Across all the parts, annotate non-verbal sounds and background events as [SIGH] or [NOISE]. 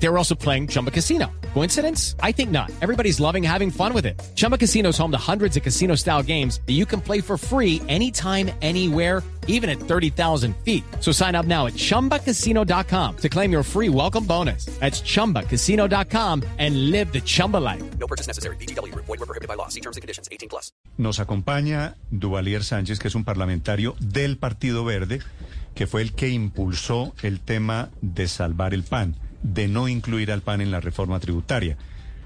They were also playing Chumba Casino. Coincidence? I think not. Everybody's loving having fun with it. Chumba Casino is home to hundreds of casino style games that you can play for free anytime, anywhere, even at 30,000 feet. So sign up now at chumbacasino.com to claim your free welcome bonus. That's chumbacasino.com and live the Chumba life. No purchase necessary. BGW. Void were prohibited by law. See terms and conditions. 18 plus. Nos acompaña Duvalier Sánchez, que es un parlamentario del Partido Verde, que fue el que impulsó el tema de salvar el PAN, de no incluir al PAN en la reforma tributaria,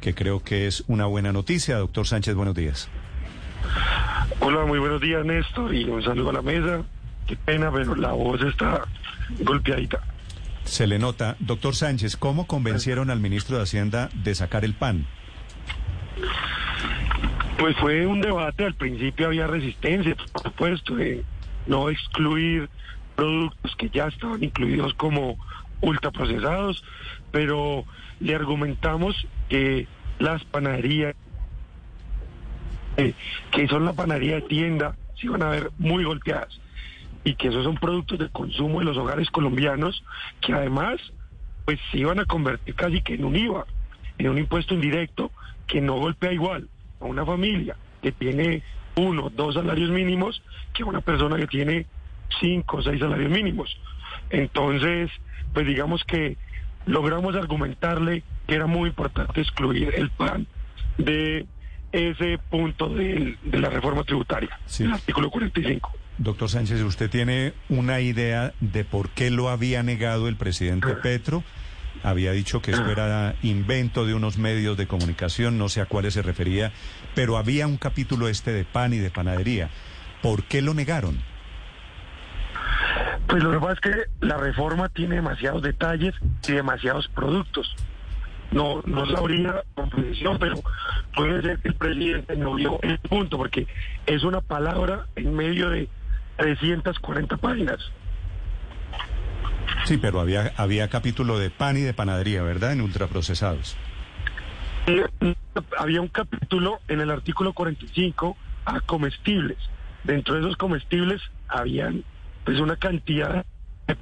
que creo que es una buena noticia. Doctor Sánchez, buenos días. Hola, muy buenos días, Néstor, y un saludo a la mesa. Qué pena, pero la voz está golpeadita. Se le nota. Doctor Sánchez, ¿cómo convencieron al ministro de Hacienda de sacar el PAN? Pues fue un debate, al principio había resistencia, por supuesto, de no excluir productos que ya estaban incluidos como ultraprocesados, pero le argumentamos que las panaderías, que son la panadería de tienda, se iban a ver muy golpeadas y que esos son productos de consumo de los hogares colombianos que además pues se iban a convertir casi que en un IVA, en un impuesto indirecto que no golpea igual a una familia que tiene uno, dos salarios mínimos que a una persona que tiene cinco o seis salarios mínimos. Entonces, pues digamos que logramos argumentarle que era muy importante excluir el PAN de ese punto de, de la reforma tributaria, Sí. el artículo 45. Doctor Sánchez, ¿usted tiene una idea de por qué lo había negado el presidente Petro? Había dicho que esto era invento de unos medios de comunicación, no sé a cuáles se refería, pero había un capítulo este de pan y de panadería. ¿Por qué lo negaron? Pues lo que pasa es que la reforma tiene demasiados detalles y demasiados productos. No, no sabría con precisión, pero puede ser que el presidente no vio el punto, porque es una palabra en medio de 340 páginas. Sí, pero había, había capítulo de pan y de panadería, ¿verdad? En ultraprocesados. Y había un capítulo en el artículo 45 a comestibles. Dentro de esos comestibles habían pues una cantidad de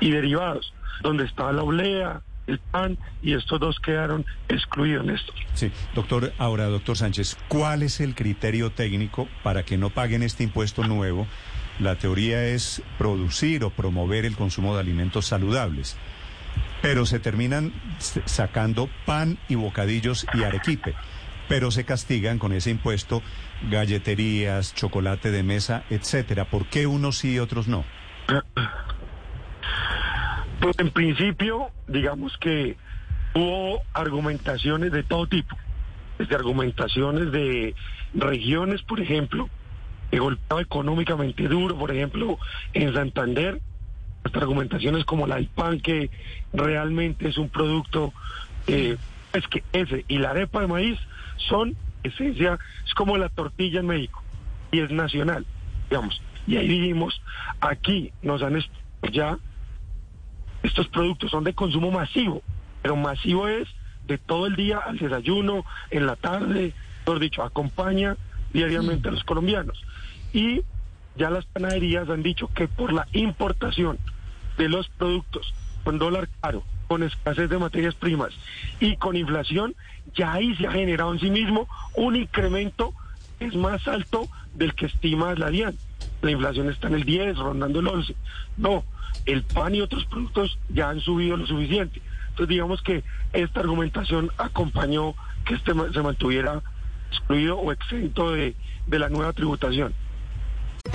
y derivados, donde estaba la olea, el pan, y estos dos quedaron excluidos, Néstor. Sí, doctor, ahora, doctor Sánchez, ¿cuál es el criterio técnico para que no paguen este impuesto nuevo? La teoría es producir o promover el consumo de alimentos saludables, pero se terminan sacando pan y bocadillos y arequipe, pero se castigan con ese impuesto galleterías, chocolate de mesa, etcétera. ¿Por qué unos sí y otros no? Pues en principio, digamos que hubo argumentaciones de todo tipo, desde argumentaciones de regiones, por ejemplo, que golpeaba económicamente duro, por ejemplo, en Santander, hasta argumentaciones como la del pan, que realmente es un producto, eh, es que ese y la arepa de maíz son esencia, es como la tortilla en México, y es nacional, digamos. Y ahí dijimos, aquí nos han ya estos productos son de consumo masivo, pero masivo es de todo el día al desayuno, en la tarde, mejor dicho, acompaña diariamente a los colombianos. Y ya las panaderías han dicho que por la importación de los productos con dólar caro, con escasez de materias primas y con inflación, ya ahí se ha generado en sí mismo un incremento que es más alto del que estima la DIAN. La inflación está en el 10, rondando el 11. No, el pan y otros productos ya han subido lo suficiente. Entonces digamos que esta argumentación acompañó que este se mantuviera excluido o exento de, de la nueva tributación.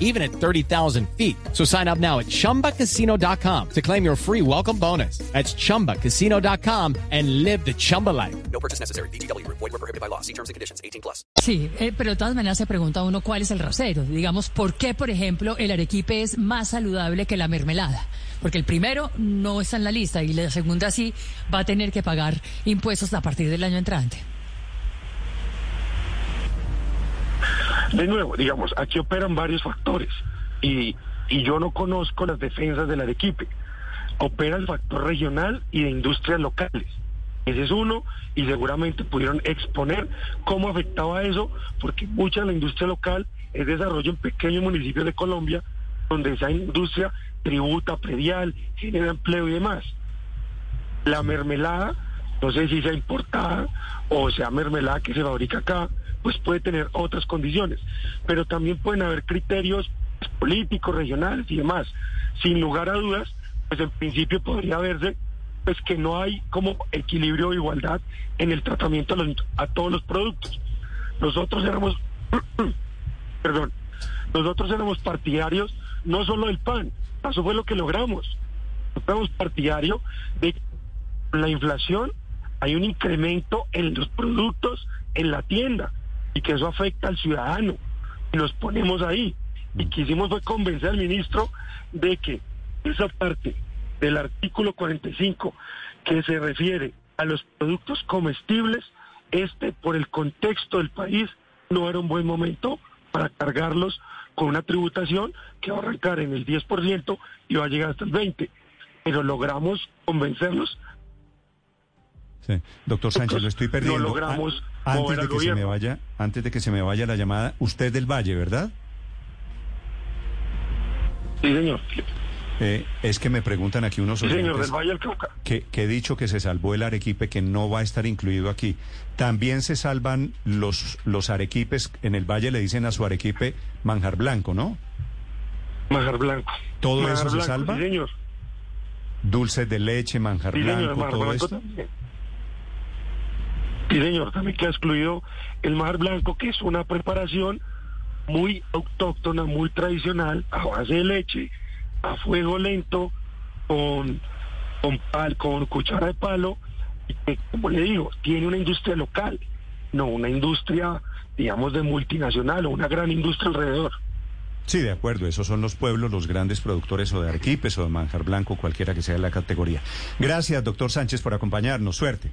even at 30,000 feet. So sign up now at chumbacasino.com to claim your free welcome bonus. That's chumbacasino.com and live the Chumba life. No purchase necessary. BGW. Void were prohibited by law. See terms and conditions. 18 plus. Sí, eh, pero de todas maneras se pregunta uno cuál es el rasero. Digamos, ¿por qué, por ejemplo, el arequipe es más saludable que la mermelada? Porque el primero no está en la lista y la segunda sí va a tener que pagar impuestos a partir del año entrante. De nuevo, digamos, aquí operan varios factores y, y yo no conozco las defensas del Arequipe. Opera el factor regional y de industrias locales. Ese es uno y seguramente pudieron exponer cómo afectaba eso, porque mucha de la industria local es desarrollo en pequeños municipios de Colombia, donde esa industria tributa, predial, genera empleo y demás. La mermelada, no sé si sea importada o sea mermelada que se fabrica acá, pues puede tener otras condiciones, pero también pueden haber criterios políticos, regionales y demás. Sin lugar a dudas, pues en principio podría verse pues que no hay como equilibrio o igualdad en el tratamiento a, los- a todos los productos. Nosotros éramos, [CLEARS THROAT] perdón, nosotros éramos partidarios no solo del pan, eso fue lo que logramos. Éramos partidarios de la inflación hay un incremento en los productos en la tienda y que eso afecta al ciudadano. Y nos ponemos ahí. Y quisimos fue convencer al ministro de que esa parte del artículo 45 que se refiere a los productos comestibles, este por el contexto del país no era un buen momento para cargarlos con una tributación que va a arrancar en el 10% y va a llegar hasta el 20%. Pero logramos convencerlos Sí. Doctor Sánchez, lo estoy No perdiendo. logramos A- antes de que se me vaya, antes de que se me vaya la llamada, usted del Valle, ¿verdad? Sí, señor. Eh, es que me preguntan aquí unos Sí, señor, del Valle del Cauca. que, que he dicho que se salvó el arequipe que no va a estar incluido aquí. También se salvan los, los arequipes, en el Valle le dicen a su arequipe manjar blanco, ¿no? Majar Blanco. ¿Todo eso se Blanco, salva? Sí, señor. Dulces de leche, manjar Sí, blanco, todo Blanco esto. también. Sí, señor, también queda excluido el Majar Blanco, que es una preparación muy autóctona, muy tradicional, a base de leche, a fuego lento, con, con, pal, con cuchara de palo, y que, como le digo, tiene una industria local, no una industria, digamos, de multinacional o una gran industria alrededor. Sí, de acuerdo, esos son los pueblos, los grandes productores o de arequipes o de manjar blanco, cualquiera que sea la categoría. Gracias, doctor Sánchez, por acompañarnos. Suerte.